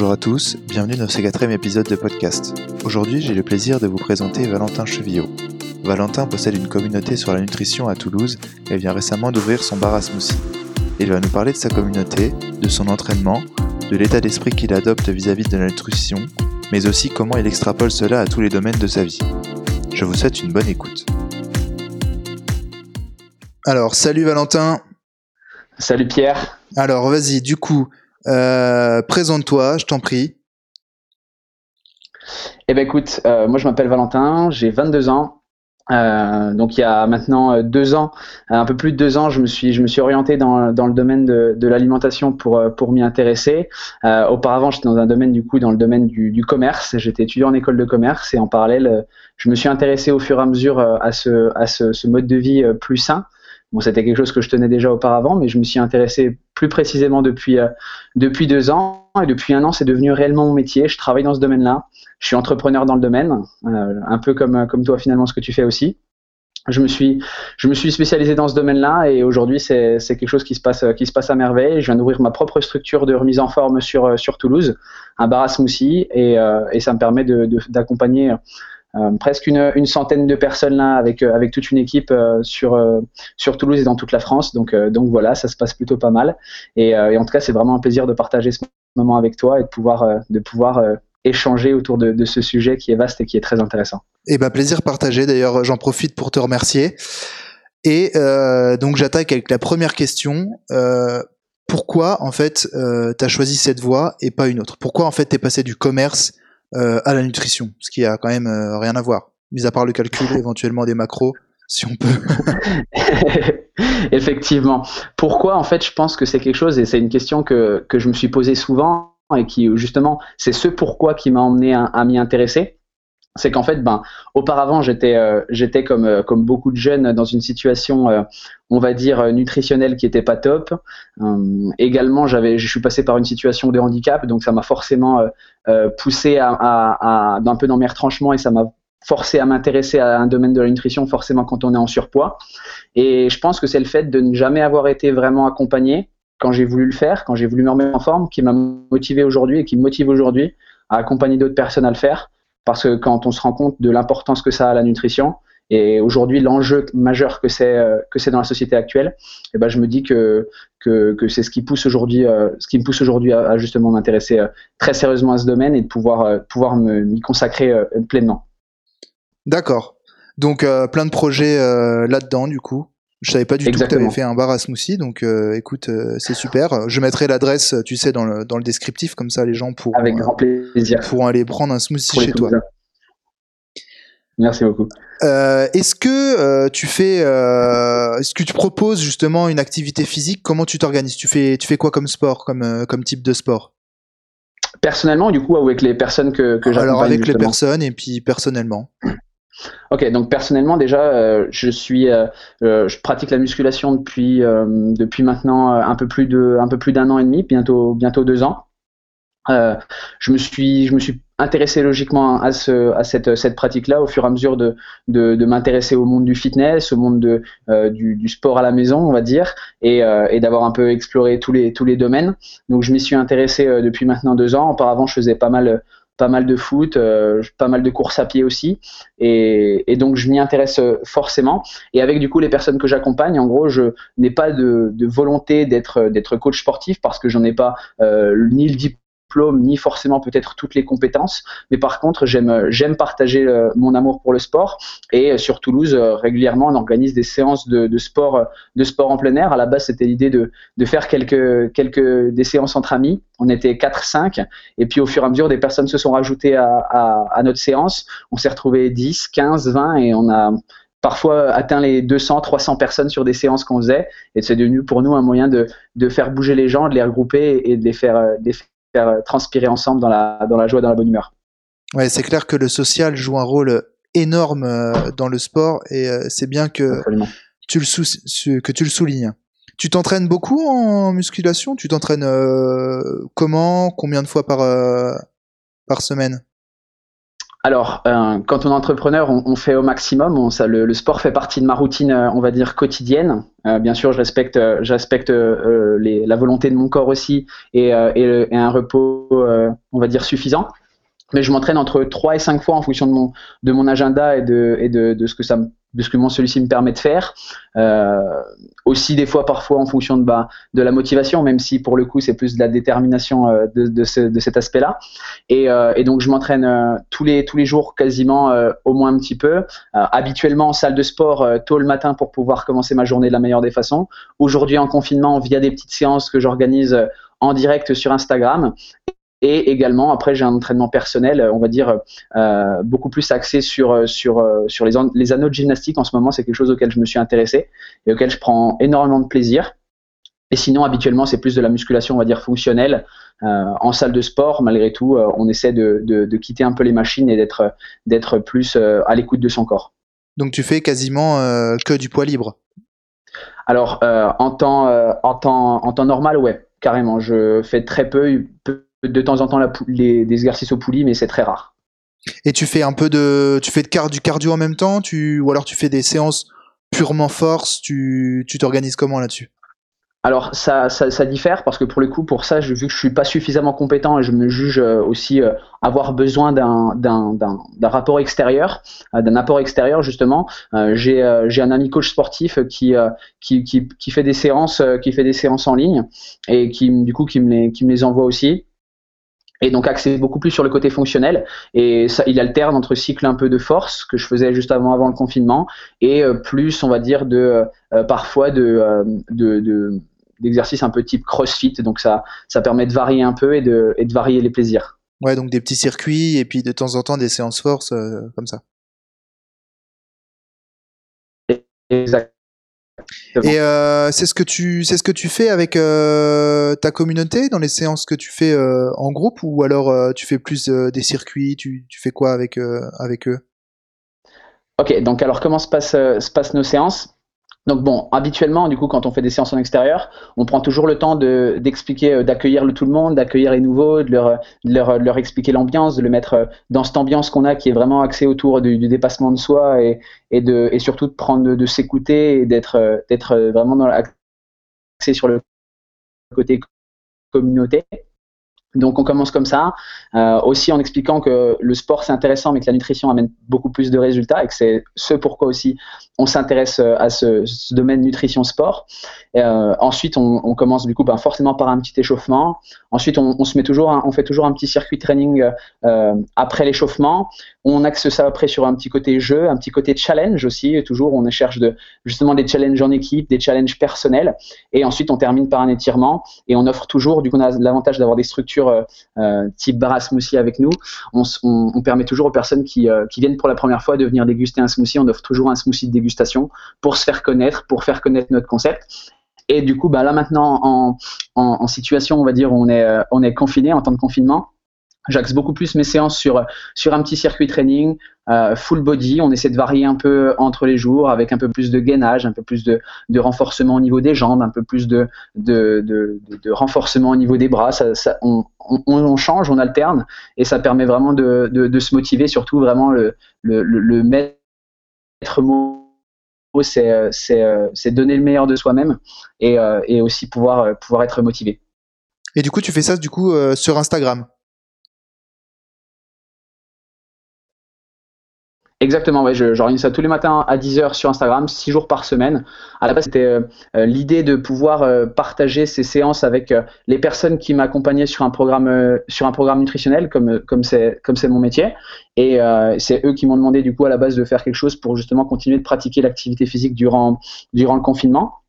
Bonjour à tous, bienvenue dans ce quatrième épisode de podcast. Aujourd'hui, j'ai le plaisir de vous présenter Valentin Chevillot. Valentin possède une communauté sur la nutrition à Toulouse et vient récemment d'ouvrir son bar à smoothie. Il va nous parler de sa communauté, de son entraînement, de l'état d'esprit qu'il adopte vis-à-vis de la nutrition, mais aussi comment il extrapole cela à tous les domaines de sa vie. Je vous souhaite une bonne écoute. Alors, salut Valentin. Salut Pierre. Alors, vas-y, du coup, euh, présente-toi, je t'en prie. Eh ben écoute, euh, moi je m'appelle Valentin, j'ai 22 ans. Euh, donc il y a maintenant deux ans, un peu plus de deux ans, je me suis, orienté dans, le domaine de, l'alimentation pour, m'y intéresser. auparavant, j'étais dans un domaine du coup dans le domaine du, commerce. J'étais étudiant en école de commerce et en parallèle, je me suis intéressé au fur et à mesure à ce mode de vie plus sain. Bon, c'était quelque chose que je tenais déjà auparavant, mais je me suis intéressé plus précisément depuis, euh, depuis deux ans. Et depuis un an, c'est devenu réellement mon métier. Je travaille dans ce domaine-là. Je suis entrepreneur dans le domaine, euh, un peu comme, comme toi finalement ce que tu fais aussi. Je me suis, je me suis spécialisé dans ce domaine-là et aujourd'hui c'est, quelque chose qui se passe, qui se passe à merveille. Je viens d'ouvrir ma propre structure de remise en forme sur, sur Toulouse, un bar à smoothie et, euh, et ça me permet de, de, d'accompagner euh, presque une, centaine de personnes là avec euh, avec toute une équipe euh, sur sur Toulouse et dans toute la France. Donc donc voilà, ça se passe plutôt pas mal. Et, en tout cas, c'est vraiment un plaisir de partager ce moment avec toi et de pouvoir de pouvoir échanger autour de, ce sujet qui est vaste et qui est très intéressant. Et eh ben plaisir partagé. D'ailleurs, j'en profite pour te remercier. Et euh, donc j'attaque avec la première question. Euh, pourquoi en fait euh, tu as choisi cette voie et pas une autre? Pourquoi en fait tu es passé du commerce euh, à la nutrition, ce qui a quand même euh, rien à voir, mis à part le calcul éventuellement des macros, si on peut. Effectivement. Pourquoi En fait, je pense que c'est quelque chose, et c'est une question que, que je me suis posée souvent, et qui justement, c'est ce pourquoi qui m'a emmené à m'y intéresser c'est qu'en fait, ben, auparavant, j'étais, euh, euh, comme beaucoup de jeunes dans une situation, euh, on va dire, nutritionnelle qui était pas top. également, j'avais, je suis passé par une situation de handicap, donc ça m'a forcément poussé à, un peu dans mes retranchements et ça m'a forcé à m'intéresser à un domaine de la nutrition, forcément quand on est en surpoids. Et je pense que c'est le fait de ne jamais avoir été vraiment accompagné quand j'ai voulu le faire, quand j'ai voulu me remettre en forme, qui m'a motivé aujourd'hui et qui me motive aujourd'hui à accompagner d'autres personnes à le faire parce que quand on se rend compte de l'importance que ça a la nutrition et aujourd'hui l'enjeu majeur que c'est euh, que c'est dans la société actuelle, eh ben je me dis que que, que c'est ce qui pousse aujourd'hui euh, ce qui me pousse aujourd'hui à, justement m'intéresser euh, très sérieusement à ce domaine et de pouvoir pouvoir m'y consacrer pleinement. D'accord. Donc plein de projets là-dedans du coup. Je savais pas du tout que tu avais fait un bar à smoothie, donc euh, écoute, euh, c'est super. Je mettrai l'adresse, tu sais, dans le, dans le descriptif, comme ça les gens pourront, Avec grand plaisir. pourront aller prendre un smoothie chez toi. Merci beaucoup. Euh, est-ce que tu fais, est-ce que tu proposes justement une activité physique? Comment tu t'organises? Tu fais, tu fais quoi comme sport, comme, comme type de sport? Personnellement, du coup, avec les personnes que, que j'accompagne. Alors avec les personnes et puis personnellement. Ok, donc personnellement déjà, euh, je suis, euh, euh, je pratique la musculation depuis depuis maintenant un peu plus de un peu plus d'un an et demi, bientôt bientôt deux ans. je me suis je me suis intéressé logiquement à ce à cette cette pratique-là au fur et à mesure de de, m'intéresser au monde du fitness, au monde de du, sport à la maison, on va dire, et, et d'avoir un peu exploré tous les tous les domaines. Donc je m'y suis intéressé depuis maintenant deux ans. Auparavant, je faisais pas mal pas mal de foot, euh, pas mal de courses à pied aussi. Et, donc, je m'y intéresse euh, forcément. Et avec du coup les personnes que j'accompagne, en gros, je n'ai pas de, volonté d'être coach sportif parce que j'en ai pas euh, ni le diplôme ni forcément peut-être toutes les compétences, mais par contre j'aime j'aime partager euh, mon amour pour le sport et euh, sur Toulouse euh, régulièrement on organise des séances de, de, sport de sport en plein air. À la base c'était l'idée de, de faire quelques quelques des séances entre amis. On était 4-5 et puis au fur et à mesure des personnes se sont rajoutées à, à, notre séance. On s'est retrouvé 10, 15, 20 et on a parfois atteint les 200, 300 personnes sur des séances qu'on faisait. Et c'est devenu pour nous un moyen de, de, faire bouger les gens, de les regrouper et de les faire faire euh, transpirer ensemble dans la, dans la joie, dans la bonne humeur. Ouais, c'est clair que le social joue un rôle énorme euh, dans le sport et euh, c'est bien que tu, le que tu le soulignes. Tu t'entraînes beaucoup en musculation? Tu t'entraînes comment? Combien de fois par, par semaine? Alors, euh, quand on est entrepreneur, on, fait au maximum. ça, le, sport fait partie de ma routine, euh, on va dire quotidienne. Euh, bien sûr, je respecte, je respecte la volonté de mon corps aussi et, et, et un repos, on va dire suffisant mais je m'entraîne entre 3 et 5 fois en fonction de mon, de mon agenda et, de, et de, de ce que ça de ce que celui-ci me permet de faire. Euh, aussi des fois parfois en fonction de, bah, de la motivation, même si pour le coup c'est plus de la détermination euh, de, de, ce, de, cet aspect-là. Et, euh, et, donc je m'entraîne tous, les, tous les jours quasiment au moins un petit peu. habituellement en salle de sport tôt le matin pour pouvoir commencer ma journée de la meilleure des façons. Aujourd'hui en confinement via des petites séances que j'organise en direct sur Instagram et également, après, j'ai un entraînement personnel, on va dire, euh, beaucoup plus axé sur, sur, sur les, les anneaux de gymnastique. En ce moment, c'est quelque chose auquel je me suis intéressé et auquel je prends énormément de plaisir. Et sinon, habituellement, c'est plus de la musculation, on va dire, fonctionnelle. Euh, en salle de sport, malgré tout, euh, on essaie de, de, de, quitter un peu les machines et d'être, d'être plus euh, à l'écoute de son corps. Donc, tu fais quasiment euh, que du poids libre? Alors, en, temps, en, temps, en temps normal, ouais, carrément. Je fais très peu, peu de temps en temps la, les, des exercices au poulie, mais c'est très rare. Et tu fais un peu de, tu fais de du cardio en même temps, tu, ou alors tu fais des séances purement force, tu, tu t'organises comment là-dessus? Alors ça, ça, ça, diffère parce que pour le coup, pour ça, je, vu que je suis pas suffisamment compétent et je me juge euh, aussi euh, avoir besoin d'un, rapport extérieur, euh, d'un apport extérieur justement. j'ai, j'ai un ami coach sportif qui, qui, qui, qui, fait des séances, qui fait des séances en ligne et qui du coup qui me les, qui me les envoie aussi et donc axé beaucoup plus sur le côté fonctionnel et ça, il alterne entre cycle un peu de force que je faisais juste avant avant le confinement et euh, plus on va dire de euh, euh, parfois de, de, d'exercices un peu type CrossFit donc ça ça permet de varier un peu et de et de varier les plaisirs. Ouais donc des petits circuits et puis de temps en temps des séances force comme ça. Exact. Et euh, c'est ce que tu c'est ce que tu fais avec euh, ta communauté dans les séances que tu fais euh, en groupe ou alors euh, tu fais plus euh, des circuits, tu, tu fais quoi avec avec eux? Ok, donc alors comment se passe se passent nos séances? Donc bon, habituellement, du coup, quand on fait des séances en extérieur, on prend toujours le temps de, d'expliquer, euh, d'accueillir tout le monde, d'accueillir les nouveaux, de leur, de leur, leur expliquer l'ambiance, de le mettre euh, dans cette ambiance qu'on a qui est vraiment axée autour du, du dépassement de soi et, et, de, et surtout de prendre de, s'écouter et d'être, euh, d'être vraiment dans axé sur le côté communauté. Donc on commence comme ça, euh, aussi en expliquant que le sport c'est intéressant, mais que la nutrition amène beaucoup plus de résultats et que c'est ce pourquoi aussi on s'intéresse euh, à ce, domaine nutrition-sport. Euh, ensuite on, commence du coup ben, forcément par un petit échauffement. Ensuite on, se met toujours, on fait toujours un petit circuit training après l'échauffement. On axe ça après sur un petit côté jeu, un petit côté challenge aussi. Toujours on cherche de justement des challenges en équipe, des challenges personnels. Et ensuite on termine par un étirement et on offre toujours, du coup on a l'avantage d'avoir des structures euh, euh, type bar smoothie avec nous, on, permet toujours aux personnes euh, qui, viennent pour la première fois de venir déguster un smoothie. On offre toujours un smoothie de dégustation pour se faire connaître, pour faire connaître notre concept. Et du coup, bah là maintenant, en, situation, on va dire, on est confiné en temps de confinement J'axe beaucoup plus mes séances sur, sur un petit circuit training, euh, full body. On essaie de varier un peu entre les jours avec un peu plus de gainage, un peu plus de, de renforcement au niveau des jambes, un peu plus de, de, de, renforcement au niveau des bras. On, change, on alterne et ça permet vraiment de, se motiver. Surtout, vraiment, le, le, le maître mot c'est donner le meilleur de soi-même et, euh, et aussi pouvoir, pouvoir être motivé. Et du coup, tu fais ça du coup euh, sur Instagram? Exactement, ouais, j'organise ça tous les matins à 10h sur Instagram, 6 jours par semaine. À la base, c'était euh, euh, l'idée de pouvoir euh, partager ces séances avec les personnes qui m'accompagnaient sur un programme sur un programme nutritionnel comme comme c'est comme c'est mon métier et c'est eux qui m'ont demandé du coup à la base de faire quelque chose pour justement continuer de pratiquer l'activité physique durant durant le confinement.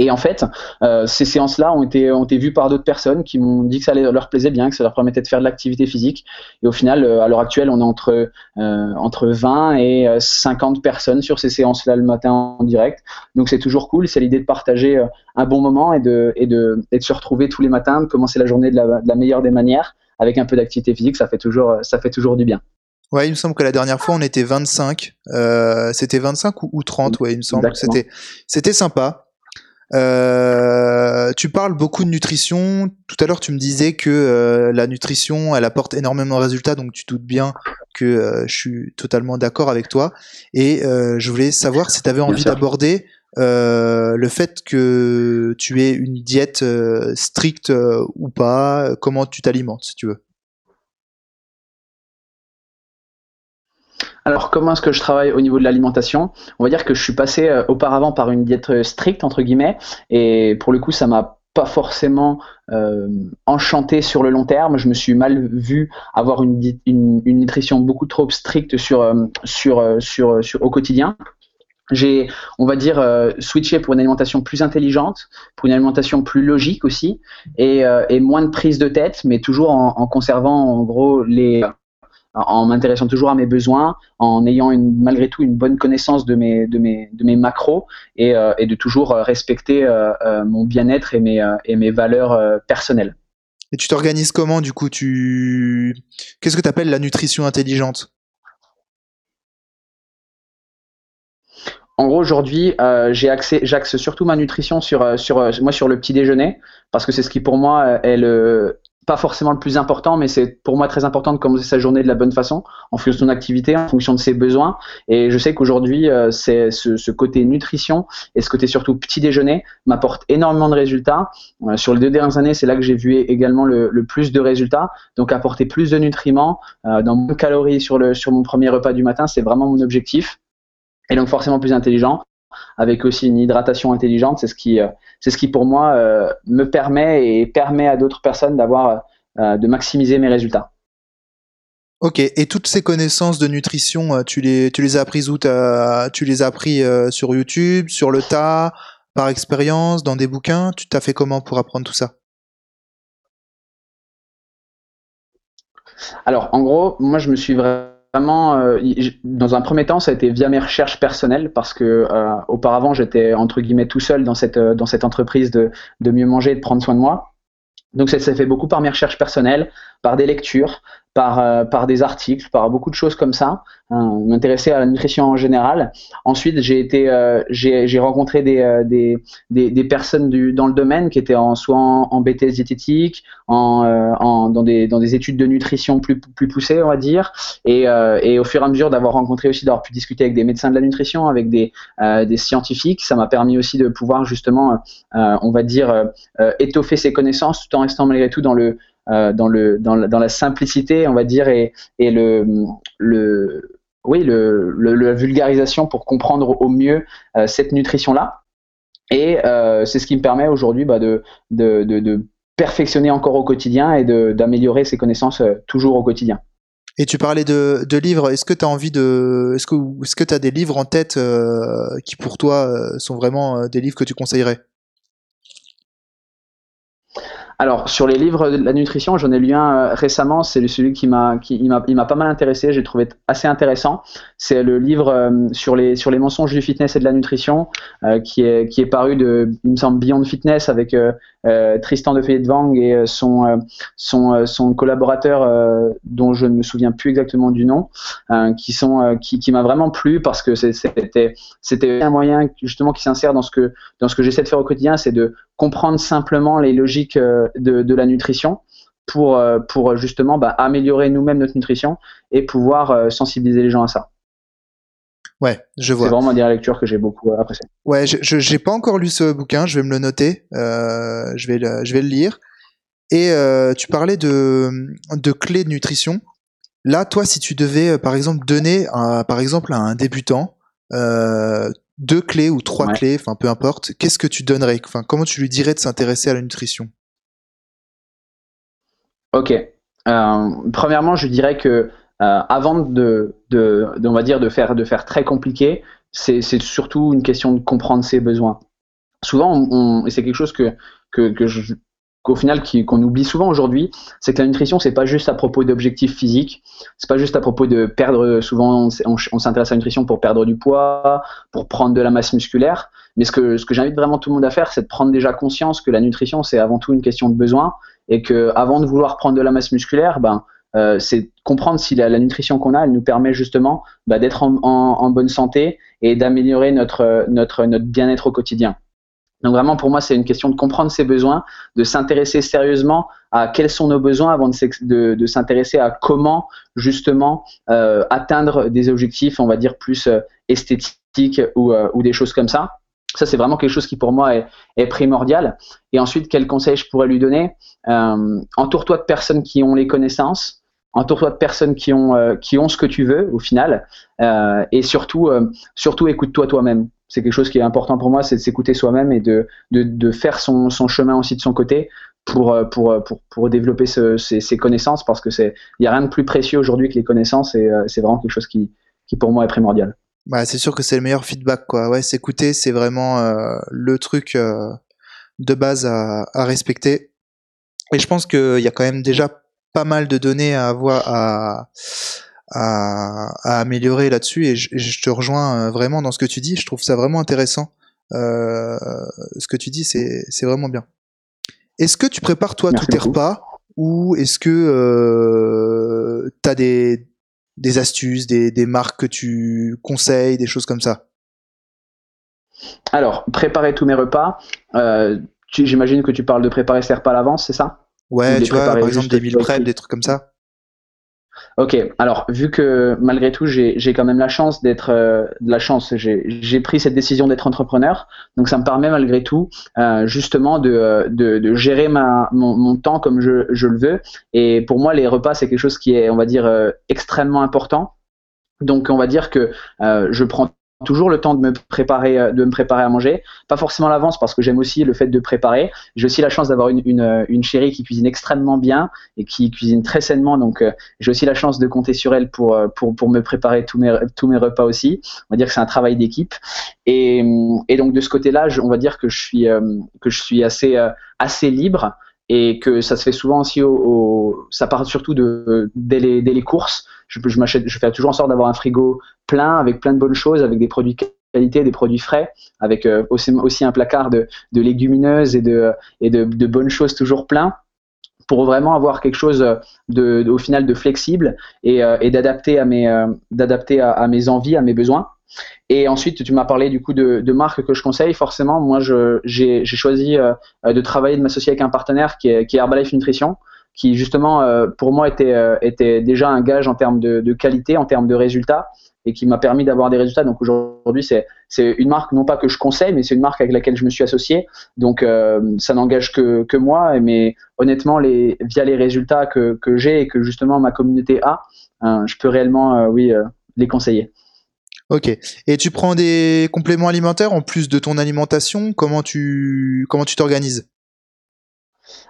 Et en fait, euh, ces séances-là ont été, ont été vues par d'autres personnes qui m'ont dit que ça leur plaisait bien, que ça leur permettait de faire de l'activité physique. Et au final, euh, à l'heure actuelle, on est entre, euh, entre 20 et 50 personnes sur ces séances-là le matin en direct. Donc c'est toujours cool. C'est l'idée de partager un bon moment et de, et, de, et de se retrouver tous les matins, de commencer la journée de la, de la meilleure des manières avec un peu d'activité physique. Ça fait toujours, ça fait toujours du bien. Ouais, il me semble que la dernière fois on était 25. Euh, c'était 25 ou, ou 30, ouais, il me semble. C'était, c'était sympa. Euh, tu parles beaucoup de nutrition. Tout à l'heure, tu me disais que euh, la nutrition, elle apporte énormément de résultats, donc tu doutes bien que euh, je suis totalement d'accord avec toi. Et euh, je voulais savoir si tu avais envie d'aborder le fait que tu aies une diète stricte ou pas, comment tu t'alimentes, si tu veux. Alors, comment est-ce que je travaille au niveau de l'alimentation? On va dire que je suis passé euh, auparavant par une diète euh, stricte, entre guillemets, et pour le coup, ça m'a pas forcément euh, enchanté sur le long terme. Je me suis mal vu avoir une, une, nutrition beaucoup trop stricte sur, sur, sur, sur, au quotidien. J'ai, on va dire, switché pour une alimentation plus intelligente, pour une alimentation plus logique aussi, et, moins de prise de tête, mais toujours en conservant en gros les, en m'intéressant toujours à mes besoins, en ayant une, malgré tout une bonne connaissance de mes, de mes, de mes macros et, euh, et de toujours euh, respecter euh, mon bien-être et mes, et mes valeurs personnelles. Et tu t'organises comment du coup? Tu Qu'est-ce que tu appelles la nutrition intelligente? En gros, aujourd'hui, j'axe surtout ma nutrition sur, sur, moi sur le petit déjeuner parce que c'est ce qui pour moi est le, pas forcément le plus important, mais c'est pour moi très important de commencer sa journée de la bonne façon, en fonction de son activité, en fonction de ses besoins. Et je sais qu'aujourd'hui, euh, c'est ce, côté nutrition et ce côté surtout petit déjeuner m'apporte énormément de résultats. Euh, sur les deux dernières années, c'est là que j'ai vu également le, plus de résultats. Donc apporter plus de nutriments, euh, dans moins de calories sur, le, sur mon premier repas du matin, c'est vraiment mon objectif. Et donc forcément plus intelligent avec aussi une hydratation intelligente. C'est ce qui, euh, c'est ce qui pour moi euh, me permet et permet à d'autres personnes d'avoir, euh, de maximiser mes résultats. Ok, et toutes ces connaissances de nutrition, tu les, tu les as apprises où Tu les as appris sur YouTube, sur le tas, par expérience, dans des bouquins? Tu t'as fait comment pour apprendre tout ça? Alors, en gros, moi, je me suis vraiment vraiment, euh, dans un premier temps, ça a été via mes recherches personnelles parce que euh, auparavant, j'étais entre guillemets tout seul dans cette euh, dans cette entreprise de de mieux manger et de prendre soin de moi. Donc ça s'est fait beaucoup par mes recherches personnelles, par des lectures, par, euh, par des articles, par beaucoup de choses comme ça, hein, m'intéresser à la nutrition en général. Ensuite, j'ai été, euh, j'ai rencontré des, euh, des, des, des, personnes dans le domaine qui étaient en, soit en, BTS diététique, en, en, dans, des, dans des études de nutrition plus, plus poussées, on va dire. Et, et au fur et à mesure d'avoir rencontré aussi, d'avoir pu discuter avec des médecins de la nutrition, avec des, des scientifiques, ça m'a permis aussi de pouvoir justement, on va dire, étoffer ses connaissances tout en restant malgré tout dans le euh, dans, la, simplicité, on va dire, et, la vulgarisation pour comprendre au mieux euh, cette nutrition-là. Et euh, c'est ce qui me permet aujourd'hui bah, de, perfectionner encore au quotidien et d'améliorer ses connaissances toujours au quotidien. Et tu parlais de, livres. Est-ce que tu as envie de, est-ce que tu as des livres en tête qui pour toi sont vraiment des livres que tu conseillerais? Alors sur les livres de la nutrition, j'en ai lu un euh, récemment, c'est celui qui m'a pas mal intéressé, j'ai trouvé assez intéressant. C'est le livre euh, sur les sur les mensonges du fitness et de la nutrition euh, qui est qui est paru de il me semble Beyond Fitness avec Tristan de Vang et son collaborateur dont je ne me souviens plus exactement du nom qui sont qui, m'a vraiment plu parce que c'était un moyen justement qui s'insère dans ce que j'essaie de faire au quotidien, c'est de comprendre simplement les logiques euh, de, la nutrition pour, euh, justement bah, améliorer nous-mêmes notre nutrition et pouvoir euh, sensibiliser les gens à ça. Ouais, je vois. C'est vraiment une lecture que j'ai beaucoup appréciée. Ouais, je n'ai pas encore lu ce bouquin, je vais me le noter, je, vais le, je vais le lire. Et tu parlais de, de clés de nutrition. Là, toi, si tu devais, par exemple, donner, par exemple, à un débutant deux clés ou trois clés, enfin peu importe, qu'est-ce que tu donnerais? Enfin, comment tu lui dirais de s'intéresser à la nutrition? Ok. Euh, premièrement, je dirais que euh, avant de, on va dire, de faire, de faire très compliqué, c'est surtout une question de comprendre ses besoins. Souvent, et c'est quelque chose qu'au final qu'on oublie souvent aujourd'hui, c'est que la nutrition c'est pas juste à propos d'objectifs physiques, c'est pas juste à propos de perdre. Souvent on, s'intéresse à la nutrition pour perdre du poids, pour prendre de la masse musculaire, mais ce que ce que j'invite vraiment tout le monde à faire, c'est de prendre déjà conscience que la nutrition c'est avant tout une question de besoin et que avant de vouloir prendre de la masse musculaire, ben euh, c'est comprendre si la, nutrition qu'on a, elle nous permet justement bah, d'être en, bonne santé et d'améliorer notre bien-être au quotidien. Donc vraiment, pour moi, c'est une question de comprendre ses besoins, de s'intéresser sérieusement à quels sont nos besoins avant de, s'intéresser à comment justement euh, atteindre des objectifs, on va dire, plus euh, esthétiques ou, des choses comme ça. Ça, c'est vraiment quelque chose qui pour moi est, primordial. Et ensuite, quel conseil je pourrais lui donner? Entoure-toi de personnes qui ont les connaissances, entoure-toi de personnes qui ont, qui ont ce que tu veux au final, et surtout, surtout écoute-toi toi-même c'est quelque chose qui est important pour moi, c'est de s'écouter soi-même et de, de, de faire son, son, chemin aussi de son côté pour, euh, pour, euh, pour, pour développer ce, ces, ces, connaissances parce que c'est il y a rien de plus précieux aujourd'hui que les connaissances et euh, c'est vraiment quelque chose qui, qui pour moi est primordial. Bah, c'est sûr que c'est le meilleur feedback quoi. Ouais, s'écouter, c'est vraiment le truc de base à, à respecter. Et je pense qu'il y a quand même déjà pas mal de données à avoir à à, à améliorer là-dessus et je, te rejoins euh, vraiment dans ce que tu dis. Je trouve ça vraiment intéressant. Euh, ce que tu dis, c'est vraiment bien. Est-ce que tu prépares toi tous tes repas ou est-ce que euh, tu as des, des astuces, des, des marques que tu conseilles, des choses comme ça? Alors, préparer tous mes repas, euh, j'imagine que tu parles de préparer ses repas à l'avance, c'est ça? Ouais, tu vois, par exemple des meal prep, des trucs comme ça. Ok, alors vu que malgré tout j'ai quand même la chance d'être euh, de la chance, j'ai pris cette décision d'être entrepreneur, donc ça me permet malgré tout euh, justement de, de, de, gérer ma, mon, mon, temps comme je, je, le veux. Et pour moi les repas c'est quelque chose qui est on va dire euh, extrêmement important. Donc on va dire que je prends toujours le temps de me préparer euh, de me préparer à manger. Pas forcément à l'avance parce que j'aime aussi le fait de préparer. J'ai aussi la chance d'avoir une, une, euh, une, chérie qui cuisine extrêmement bien et qui cuisine très sainement. Donc euh, j'ai aussi la chance de compter sur elle pour pour, pour me préparer tous mes tous mes repas aussi. On va dire que c'est un travail d'équipe. Et, et donc de ce côté là on va dire que je suis que je suis assez assez libre et que ça se fait souvent aussi au, ça part surtout de dès les, dès les courses. Je, je je fais toujours en sorte d'avoir un frigo plein avec plein de bonnes choses avec des produits qualité des produits frais avec euh, aussi, aussi, un placard de, de, légumineuses et de et de, de, bonnes choses toujours plein pour vraiment avoir quelque chose de, au final de flexible et, euh, à mes euh, d'adapter à mes envies à mes besoins et ensuite, tu m'as parlé du coup de, marques que je conseille. Forcément, moi, j'ai choisi euh, de travailler, de m'associer avec un partenaire qui est, Herbalife Nutrition, qui justement, euh, pour moi, était, euh, déjà un gage en termes de, qualité, en termes de résultats, et qui m'a permis d'avoir des résultats. Donc aujourd'hui, c'est une marque, non pas que je conseille, mais c'est une marque avec laquelle je me suis associé. Donc ça n'engage que, moi, mais honnêtement, les, via les résultats que, que j'ai et que justement ma communauté a, je peux réellement, oui, les conseiller. Ok. Et tu prends des compléments alimentaires en plus de ton alimentation? Comment tu comment tu t'organises?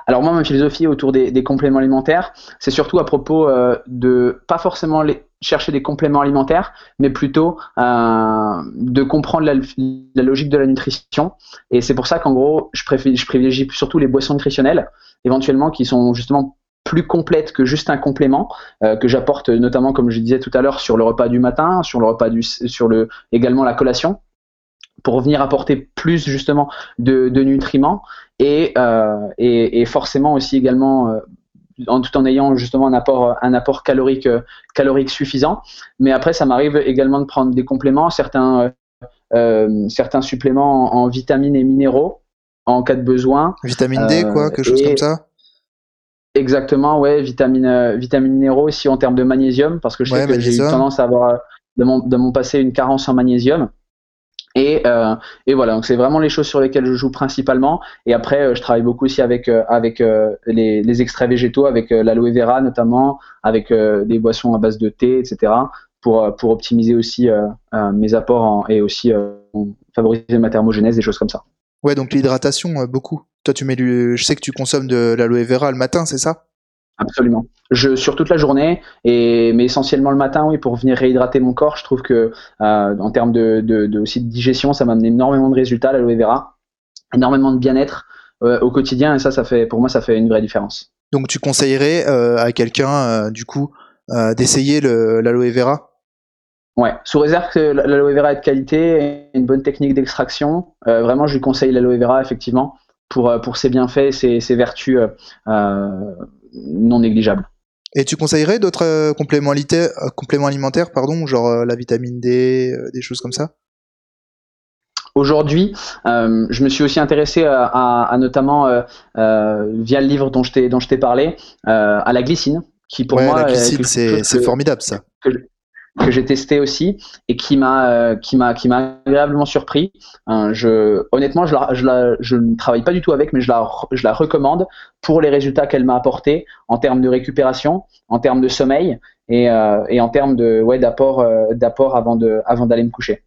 Alors moi, ma philosophie autour des, compléments alimentaires, c'est surtout à propos euh, de pas forcément chercher des compléments alimentaires, mais plutôt euh, de comprendre la, la, logique de la nutrition. Et c'est pour ça qu'en gros, je, je privilégie surtout les boissons nutritionnelles, éventuellement qui sont justement plus complète que juste un complément euh, que j'apporte notamment comme je disais tout à l'heure sur le repas du matin, sur le repas du sur le également la collation pour venir apporter plus justement de, de nutriments et, euh, et, et, forcément aussi également euh, en, tout en ayant justement un apport un apport calorique euh, calorique suffisant. Mais après ça m'arrive également de prendre des compléments certains euh, certains suppléments en, vitamines et minéraux en cas de besoin. Vitamine D quoi quelque chose comme ça? Exactement, ouais, vitamine, euh, vitamine minéraux aussi en termes de magnésium, parce que je sais que j'ai eu tendance à avoir de mon, de mon passé une carence en magnésium. Et, euh, et voilà, donc c'est vraiment les choses sur lesquelles je joue principalement. Et après, euh, je travaille beaucoup aussi avec, avec les, les, extraits végétaux, avec l'aloe vera notamment, avec des boissons à base de thé, etc., pour, pour optimiser aussi mes apports en, et aussi favoriser ma thermogénèse, des choses comme ça. Ouais, donc l'hydratation, beaucoup. Toi, tu mets du... je sais que tu consommes de l'aloe vera le matin, c'est ça? Absolument. Je, sur toute la journée, et, mais essentiellement le matin, oui, pour venir réhydrater mon corps. Je trouve que euh, en termes de, de, aussi de digestion, ça m'amène énormément de résultats, l'aloe vera, énormément de bien-être euh, au quotidien, et ça, ça fait, pour moi, ça fait une vraie différence. Donc, tu conseillerais euh, à quelqu'un, du coup, d'essayer l'aloe vera? Ouais, sous réserve que l'aloe vera est de qualité, une bonne technique d'extraction, vraiment, je lui conseille l'aloe vera, effectivement pour, euh, pour ses bienfaits, ses, ses vertus euh, euh, non négligeables. Et tu conseillerais d'autres compléments, compléments, alimentaires, pardon, genre la vitamine D, des choses comme ça? Aujourd'hui, euh, je me suis aussi intéressé à, notamment via le livre dont je t'ai parlé à la glycine, qui pour moi la glycine c'est formidable ça que j'ai testé aussi et qui m'a euh, qui m'a qui m'a agréablement surpris. Euh, je honnêtement je la, je la, je ne travaille pas du tout avec mais je la je la recommande pour les résultats qu'elle m'a apporté en termes de récupération, en termes de sommeil et, euh, et en termes de ouais d'apport d'apport avant de avant d'aller me coucher.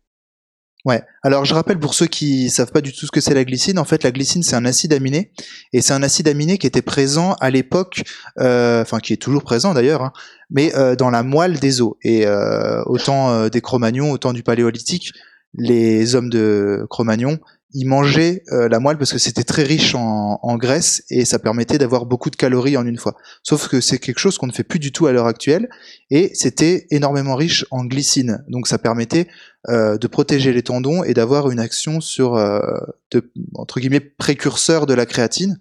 Ouais. Alors je rappelle pour ceux qui savent pas du tout ce que c'est la glycine, en fait la glycine c'est un acide aminé et c'est un acide aminé qui était présent à l'époque, euh, enfin qui est toujours présent d'ailleurs, hein, mais euh, dans la moelle des os. Et euh, autant des Cro-Magnons, autant du Paléolithique, les hommes de Cro-Magnon ils mangeaient euh, la moelle parce que c'était très riche en, graisse et ça permettait d'avoir beaucoup de calories en une fois. Sauf que c'est quelque chose qu'on ne fait plus du tout à l'heure actuelle et c'était énormément riche en glycine. Donc ça permettait euh, de protéger les tendons et d'avoir une action sur, euh, entre guillemets, précurseur de la créatine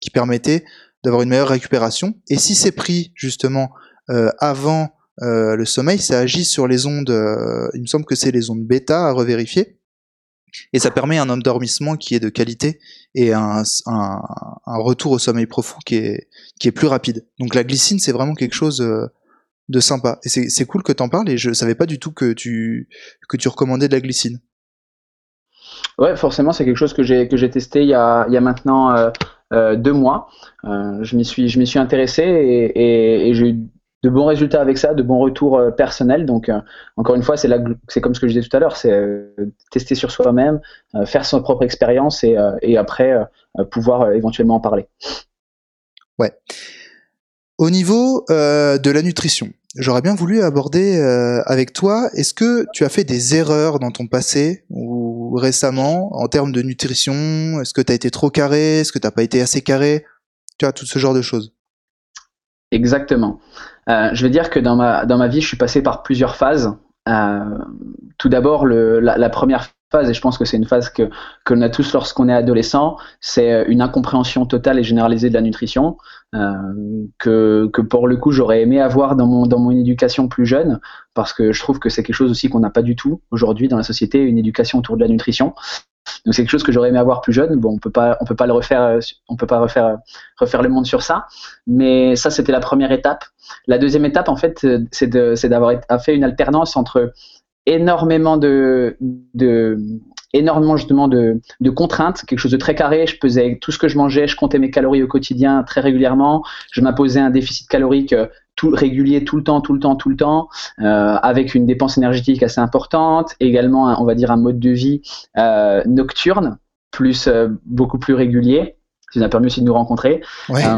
qui permettait d'avoir une meilleure récupération. Et si c'est pris justement avant le sommeil, ça agit sur les ondes, il me semble que c'est les ondes bêta à revérifier et ça permet un endormissement qui est de qualité et un, retour au sommeil profond qui est, qui est plus rapide. Donc la glycine, c'est vraiment quelque chose euh, de sympa. Et c'est cool que tu en parles et je savais pas du tout que tu, que tu recommandais de la glycine. Ouais, forcément, c'est quelque chose que j'ai testé il y a, il y a maintenant euh, euh deux mois. Je m'y suis suis intéressé et, et, et j'ai eu de bons résultats avec ça, de bons retours euh, personnels. Donc, euh, encore une fois, c'est c'est comme ce que je disais tout à l'heure, c'est euh, tester sur soi-même, faire son propre expérience et, et après pouvoir éventuellement en parler. Ouais. Au niveau de la nutrition, j'aurais bien voulu aborder avec toi. Est-ce que tu as fait des erreurs dans ton passé ou récemment en termes de nutrition? Est-ce que tu as été trop carré? Est-ce que tu n'as pas été assez carré? Tu vois, tout ce genre de choses. Exactement. Euh, je veux dire que dans ma, dans ma vie, je suis passé par plusieurs phases. Euh, tout d'abord, la, la, première phase, et je pense que c'est une phase que qu'on a tous lorsqu'on est adolescent, c'est euh, une incompréhension totale et généralisée de la nutrition euh, que, que pour le coup j'aurais aimé avoir dans mon dans mon éducation plus jeune, parce que je trouve que c'est quelque chose aussi qu'on n'a pas du tout aujourd'hui dans la société, une éducation autour de la nutrition. Donc c'est quelque chose que j'aurais aimé avoir plus jeune. Bon, on peut pas, on peut pas le refaire, on peut pas refaire, refaire le monde sur ça. Mais ça, c'était la première étape. La deuxième étape, en fait, c'est d'avoir fait une alternance entre énormément de, de énormément justement de, de, contraintes, quelque chose de très carré. Je pesais tout ce que je mangeais, je comptais mes calories au quotidien très régulièrement. Je m'imposais un déficit calorique tout régulier tout le temps, tout le temps, tout le temps, euh, avec une dépense énergétique assez importante, également on va dire un mode de vie euh, nocturne, plus euh, beaucoup plus régulier qui nous a permis aussi de nous rencontrer.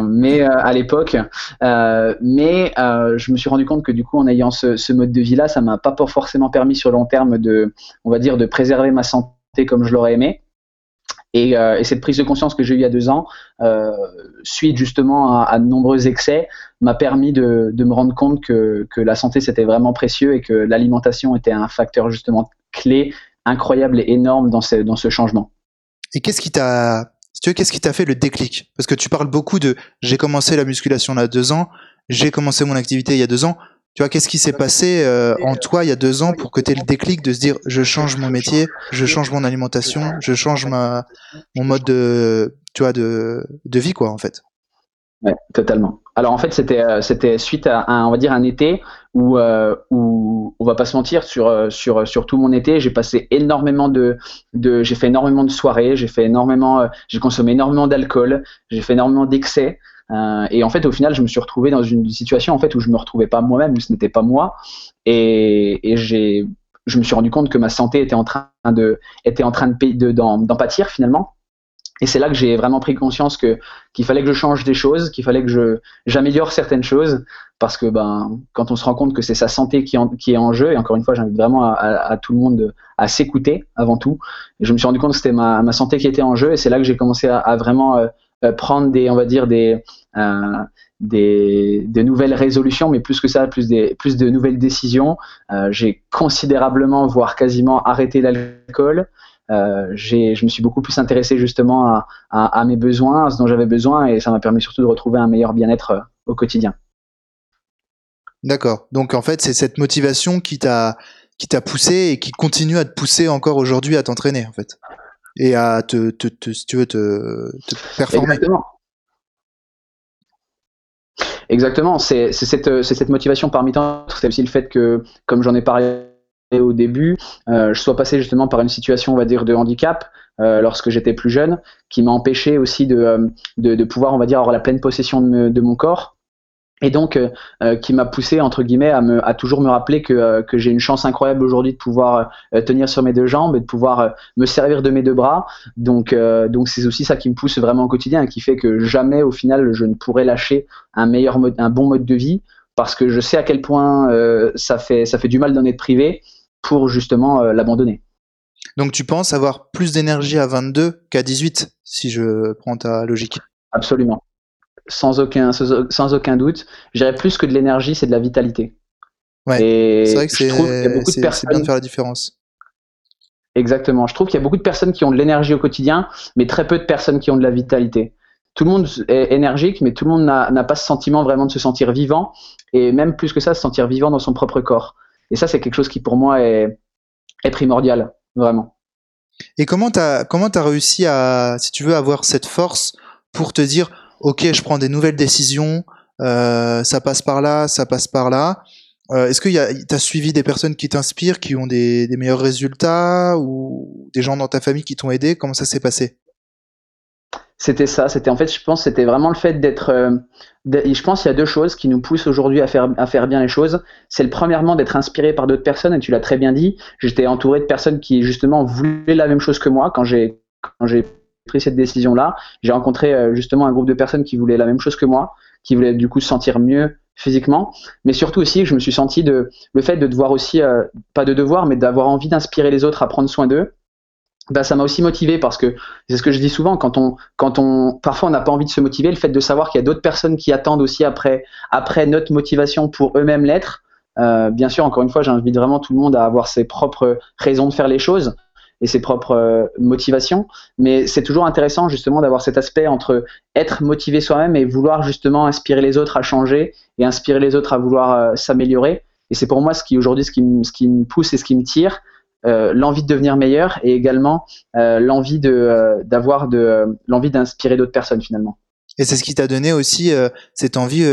mais à l'époque, mais je me suis rendu compte que du coup, en ayant ce, ce mode de vie-là, ça m'a pas forcément permis sur long terme de, on va dire, de préserver ma santé comme je l'aurais aimé. Euh, et, cette prise de conscience que j'ai eue il y a deux ans, euh, suite justement à, de nombreux excès, m'a permis de, me rendre compte que, la santé c'était vraiment précieux et que l'alimentation était un facteur justement clé, incroyable et énorme dans ce, changement. Et qu'est-ce qui t'a, qu'est-ce qui t'a fait le déclic? Parce que tu parles beaucoup de j'ai commencé la musculation il y a deux ans, j'ai commencé mon activité il y a deux ans. Tu vois, qu'est-ce qui s'est passé euh, en toi il y a deux ans pour que tu aies le déclic de se dire je change mon métier, je change mon alimentation, je change ma, mon mode de, tu vois, de, de vie, quoi, en fait Ouais, totalement. Alors en fait, c'était euh, c'était suite à un, on va dire un été où euh, où on va pas se mentir sur sur sur tout mon été, j'ai passé énormément de de j'ai fait énormément de soirées, j'ai fait énormément j'ai consommé énormément d'alcool, j'ai fait énormément d'excès euh, et en fait, au final, je me suis retrouvé dans une situation en fait où je me retrouvais pas moi-même, où ce n'était pas moi, et, je me suis rendu compte que ma santé était en train de, en train de, d'en, d'en pâtir finalement. Et c'est là que j'ai vraiment pris conscience que qu'il fallait que je change des choses, qu'il fallait que j'améliore certaines choses, parce que ben quand on se rend compte que c'est sa santé qui, est en jeu, et encore une fois, j'invite vraiment à, tout le monde à s'écouter avant tout. Et je me suis rendu compte que c'était ma, santé qui était en jeu, et c'est là que j'ai commencé à, vraiment euh, prendre des, on va dire des, euh, des, nouvelles résolutions, mais plus que ça, plus, des, plus de nouvelles décisions. Euh, j'ai considérablement, voire quasiment arrêté l'alcool. Euh, je me suis beaucoup plus intéressé justement à, à, à mes besoins, à ce dont j'avais besoin, et ça m'a permis surtout de retrouver un meilleur bien-être au quotidien. D'accord. Donc en fait, c'est cette motivation qui t'a qui t'a poussé et qui continue à te pousser encore aujourd'hui à t'entraîner en fait et à te, te, te, si tu veux te, performer. Exactement. Exactement, c'est cette, cette, motivation parmi tant c'est aussi le fait que, comme j'en ai parlé au début, euh, je sois passé justement par une situation, on va dire, de handicap euh, lorsque j'étais plus jeune, qui m'a empêché aussi de, euh, de, de, pouvoir, on va dire, avoir la pleine possession de, de mon corps et donc euh, euh, qui m'a poussé entre guillemets à, me, à toujours me rappeler que, euh, que j'ai une chance incroyable aujourd'hui de pouvoir tenir sur mes deux jambes et de pouvoir me servir de mes deux bras. Donc donc c'est aussi ça qui me pousse vraiment au quotidien et qui fait que jamais au final je ne pourrais lâcher un meilleur mode, un bon mode de vie parce que je sais à quel point ça fait ça fait du mal d'en être privé pour justement l'abandonner. Donc tu penses avoir plus d'énergie à 22 qu'à 18 si je prends ta logique? Absolument sans aucun, sans aucun doute. J'irais plus que de l'énergie, c'est de la vitalité. Ouais, c'est vrai que c'est bien de faire la différence. Exactement. Je trouve qu'il y a beaucoup de personnes qui ont de l'énergie au quotidien, mais très peu de personnes qui ont de la vitalité. Tout le monde est énergique, mais tout le monde n'a pas ce sentiment vraiment de se sentir vivant, et même plus que ça, se sentir vivant dans son propre corps. Et ça, c'est quelque chose qui pour moi est, est primordial, vraiment. Et comment tu as, comment as réussi à, si tu veux, avoir cette force pour te dire, ok, je prends des nouvelles décisions, euh, ça passe par là, ça passe par là. Euh, est-ce que tu as suivi des personnes qui t'inspirent, qui ont des, meilleurs résultats, ou des gens dans ta famille qui t'ont aidé? Comment ça s'est passé? C'était ça. C'était en fait, je pense, c'était vraiment le fait d'être. Euh, je pense qu'il y a deux choses qui nous poussent aujourd'hui à faire bien les choses. C'est le premièrement d'être inspiré par d'autres personnes, et tu l'as très bien dit. J'étais entouré de personnes qui justement voulaient la même chose que moi quand j'ai pris cette décision-là, j'ai rencontré euh, justement un groupe de personnes qui voulaient la même chose que moi, qui voulaient du coup se sentir mieux physiquement, mais surtout aussi je me suis senti de le fait de devoir aussi euh, pas de devoir, mais d'avoir envie d'inspirer les autres à prendre soin d'eux. Bah, ça m'a aussi motivé parce que c'est ce que je dis souvent quand on quand on parfois on n'a pas envie de se motiver, le fait de savoir qu'il y a d'autres personnes qui attendent aussi après après notre motivation pour eux-mêmes l'être. Euh, bien sûr, encore une fois, j'invite vraiment tout le monde à avoir ses propres raisons de faire les choses, et ses propres euh, motivations. Mais c'est toujours intéressant justement d'avoir cet aspect entre être motivé soi-même et vouloir justement inspirer les autres à changer et inspirer les autres à vouloir euh, s'améliorer. Et c'est pour moi ce qui aujourd'hui ce qui, me pousse et ce qui me tire. Euh, l'envie de devenir meilleur et également l'envie d'avoir l'envie d'inspirer d'autres personnes finalement. Et c'est ce qui t'a donné aussi cette envie,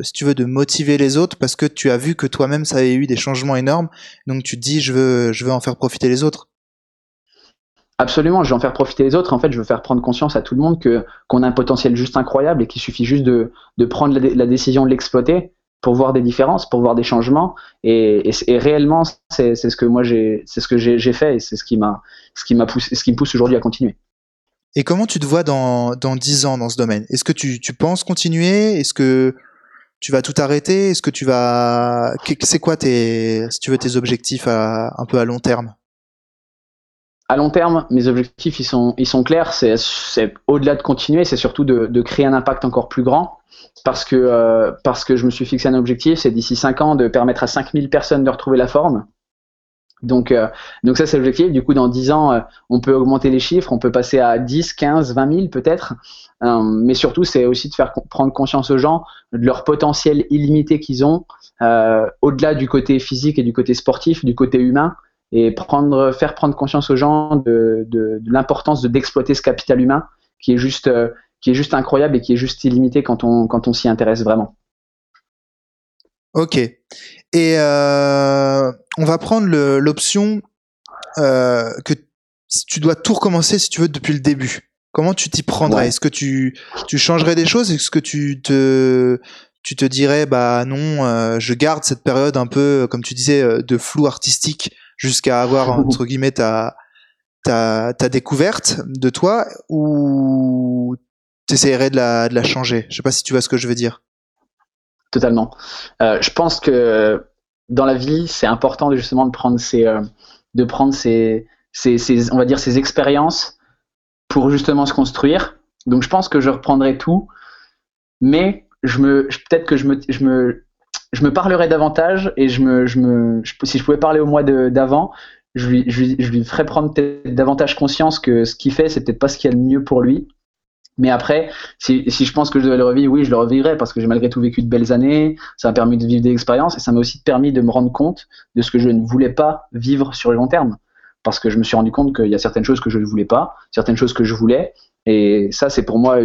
si tu veux, de motiver les autres parce que tu as vu que toi-même ça avait eu des changements énormes. Donc tu te dis, je veux, je veux en faire profiter les autres. Absolument, je vais en faire profiter les autres. En fait, je veux faire prendre conscience à tout le monde que qu'on a un potentiel juste incroyable et qu'il suffit juste de, prendre la, décision de l'exploiter pour voir des différences, pour voir des changements. Et, réellement, c'est ce que moi j'ai, fait et c'est ce qui m'a, poussé, ce qui me pousse aujourd'hui à continuer. Et comment tu te vois dans dans dix ans dans ce domaine? Est-ce que tu, penses continuer? Est-ce que tu vas tout arrêter? Est-ce que tu vas C'est quoi tes, si tu veux, tes objectifs un peu à long terme? À long terme, mes objectifs ils sont, ils sont clairs. C'est, au-delà de continuer, c'est surtout de, créer un impact encore plus grand. Parce que, euh, parce que je me suis fixé un objectif, c'est d'ici 5 ans de permettre à 5000 personnes de retrouver la forme. Donc, euh, donc ça c'est l'objectif. Du coup, dans 10 ans, euh, on peut augmenter les chiffres, on peut passer à 10, 15, 20 000 peut-être. mais surtout, c'est aussi de faire prendre conscience aux gens de leur potentiel illimité qu'ils ont, au-delà du côté physique et du côté sportif, du côté humain et prendre, faire prendre conscience aux gens de, de, de l'importance d'exploiter ce capital humain qui est juste, euh, qui est juste incroyable et qui est juste illimité quand on, quand on s'y intéresse vraiment. Ok. Et euh, on va prendre l'option euh, que tu dois tout recommencer si tu veux depuis le début. Comment tu t'y prendrais? Est-ce que tu, tu changerais des choses? Est-ce que tu te, tu te dirais bah non, euh, je garde cette période un peu, comme tu disais, de flou artistique jusqu'à avoir entre guillemets ta, ta, ta découverte de toi ou t'essayerais de la, de la changer? Je sais pas si tu vois ce que je veux dire. Totalement. Euh, je pense que dans la vie, c'est important justement de prendre ces, euh, de prendre ces, ces, ces, on va dire, ces expériences pour justement se construire. Donc je pense que je reprendrai tout, mais je me, peut-être que je me, je me, je me parlerais davantage et si je pouvais parler au mois d'avant, je lui, je, ferais prendre davantage conscience que ce qu'il fait, c'est peut-être pas ce qu'il y a de mieux pour lui Mais après, si, je pense que je devais le revivre, oui, je le revivrais parce que j'ai malgré tout vécu de belles années, ça m'a permis de vivre des expériences et ça m'a aussi permis de me rendre compte de ce que je ne voulais pas vivre sur le long terme. Parce que je me suis rendu compte qu'il y a certaines choses que je ne voulais pas, certaines choses que je voulais, et ça, c'est pour moi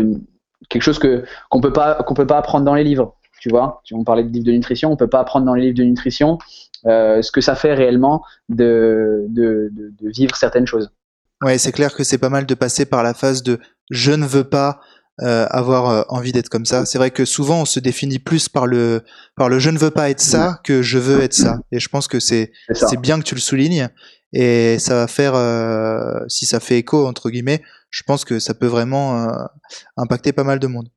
quelque chose qu'on peut pas qu'on peut pas apprendre dans les livres. Tu vois, on parlait de livres de nutrition, on peut pas apprendre dans les livres de nutrition euh, ce que ça fait réellement de, de, de, de vivre certaines choses. Ouais, c'est clair que c'est pas mal de passer par la phase de je ne veux pas euh, avoir euh, envie d'être comme ça. C'est vrai que souvent on se définit plus par le par le je ne veux pas être ça que je veux être ça. Et je pense que c'est c'est bien que tu le soulignes et ça va faire euh, si ça fait écho entre guillemets, je pense que ça peut vraiment euh, impacter pas mal de monde.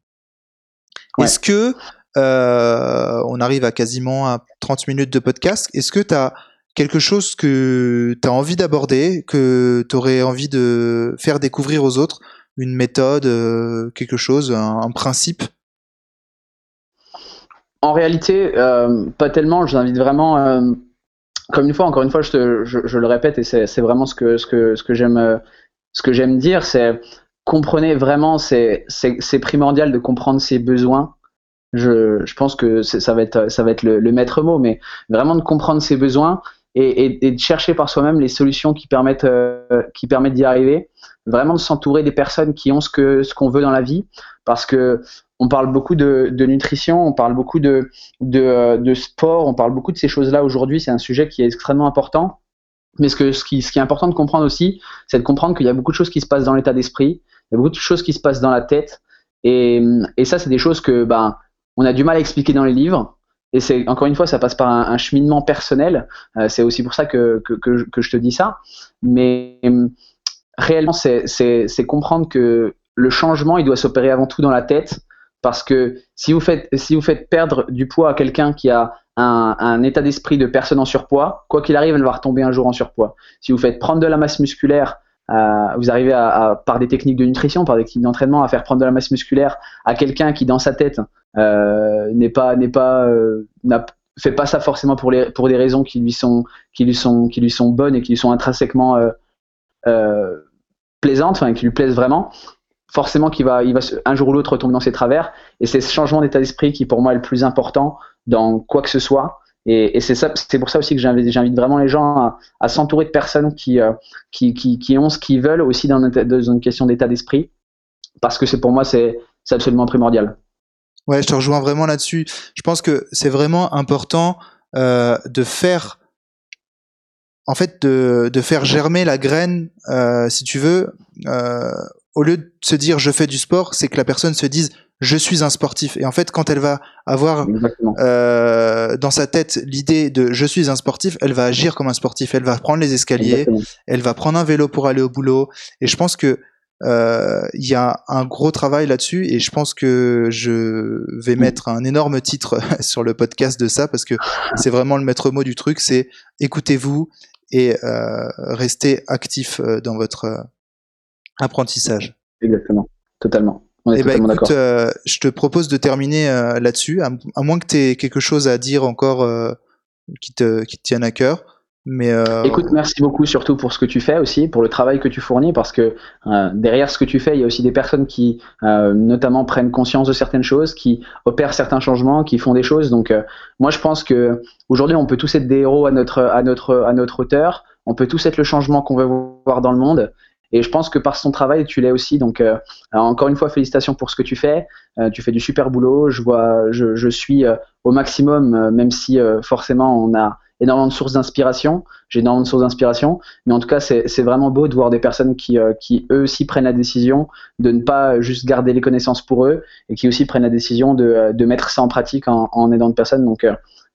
Est-ce que euh, on arrive à quasiment à 30 minutes de podcast. Est-ce que tu as quelque chose que tu as envie d'aborder, que tu aurais envie de faire découvrir aux autres? Une méthode, euh, quelque chose, un, principe? En réalité, euh, pas tellement. Je vous invite vraiment, comme une fois, encore une fois, je, le répète et c'est vraiment ce que j'aime dire, c'est comprenez vraiment, c'est primordial de comprendre ses besoins je, pense que ça va être, le, maître mot, mais vraiment de comprendre ses besoins et, de chercher par soi-même les solutions qui permettent, euh, qui permettent d'y arriver. Vraiment de s'entourer des personnes qui ont ce qu'on veut dans la vie, parce que on parle beaucoup de, nutrition, on parle beaucoup de, de, sport, on parle beaucoup de ces choses-là aujourd'hui. C'est un sujet qui est extrêmement important. Mais ce qui est important de comprendre aussi, c'est de comprendre qu'il y a beaucoup de choses qui se passent dans l'état d'esprit, il y a beaucoup de choses qui se passent dans la tête. Et, et ça, c'est des choses que ben, on a du mal à expliquer dans les livres. Et c'est encore une fois, ça passe par un, cheminement personnel. Euh, c'est aussi pour ça que, je te dis ça. Mais euh, réellement, c'est comprendre que le changement, il doit s'opérer avant tout dans la tête. Parce que si vous faites, perdre du poids à quelqu'un qui a un, état d'esprit de personne en surpoids, quoi qu'il arrive, elle va retomber un jour en surpoids. Si vous faites prendre de la masse musculaire vous arrivez à, par des techniques de nutrition, par des techniques d'entraînement, à faire prendre de la masse musculaire à quelqu'un qui dans sa tête euh, n'est pas n'est pas euh, n'a fait pas ça forcément pour les pour des raisons qui lui sont qui lui sont qui lui sont bonnes et qui lui sont intrinsèquement euh, euh plaisantes, enfin qui lui plaisent vraiment. Forcément, qu'il va il va un jour ou l'autre retomber dans ses travers. Et c'est ce changement d'état d'esprit qui pour moi est le plus important dans quoi que ce soit. Et, c'est c'est pour ça aussi que j'invite vraiment les gens à, s'entourer de personnes euh, qui, qui, qui, ont ce qu'ils veulent aussi dans une, question d'état d'esprit, parce que c'est pour moi c'est absolument primordial. Ouais, je te rejoins vraiment là-dessus. Je pense que c'est vraiment important euh, de faire, en fait, de, de faire germer la graine, euh, si tu veux, au lieu de se dire je fais du sport, c'est que la personne se dise je suis un sportif. Et en fait, quand elle va avoir euh, dans sa tête l'idée de je suis un sportif, elle va agir comme un sportif. Elle va prendre les escaliers, elle va prendre un vélo pour aller au boulot. Et je pense que euh, il y a un gros travail là-dessus. Et je pense que je vais mettre un énorme titre sur le podcast de ça parce que c'est vraiment le maître mot du truc. C'est écoutez-vous et euh, restez actif euh, dans votre euh, apprentissage. Exactement, totalement. Eh ben, écoute, euh, je te propose de terminer euh, là-dessus, à, moins que tu aies quelque chose à dire encore euh, qui, te, qui te tienne à cœur. Mais Écoute, merci beaucoup surtout pour ce que tu fais aussi, pour le travail que tu fournis, parce que derrière ce que tu fais, il y a aussi des personnes qui, notamment, prennent conscience de certaines choses, qui opèrent certains changements, qui font des choses. Donc, moi, je pense que aujourd'hui, on peut tous être des héros à notre à notre à notre hauteur. On peut tous être le changement qu'on veut voir dans le monde. Et je pense que par son travail, tu l'es aussi. Donc, euh, encore une fois, félicitations pour ce que tu fais. Euh, tu fais du super boulot. Je vois, je, je suis euh, au maximum, même si forcément on a énormément de sources d'inspiration. J'ai énormément de sources d'inspiration. Mais en tout cas, c'est vraiment beau de voir des personnes qui, qui, eux aussi, prennent la décision de ne pas juste garder les connaissances pour eux et qui aussi prennent la décision de, de mettre ça en pratique en, en aidant de personnes. Donc,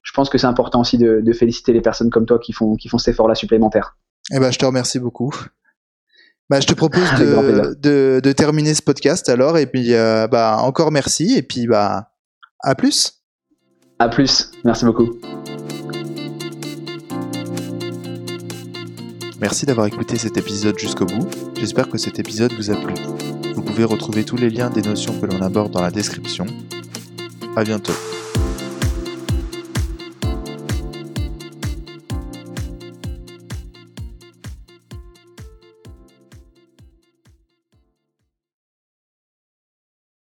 je pense que c'est important aussi de, de, féliciter les personnes comme toi qui font, qui font cet effort-là supplémentaire. Eh ben, je te remercie beaucoup. Bah, je te propose de, de, de, terminer ce podcast alors, et puis euh, bah, encore merci, et puis bah, à plus. À plus, merci beaucoup. Merci d'avoir écouté cet épisode jusqu'au bout. J'espère que cet épisode vous a plu. Vous pouvez retrouver tous les liens des notions que l'on aborde dans la description. À bientôt.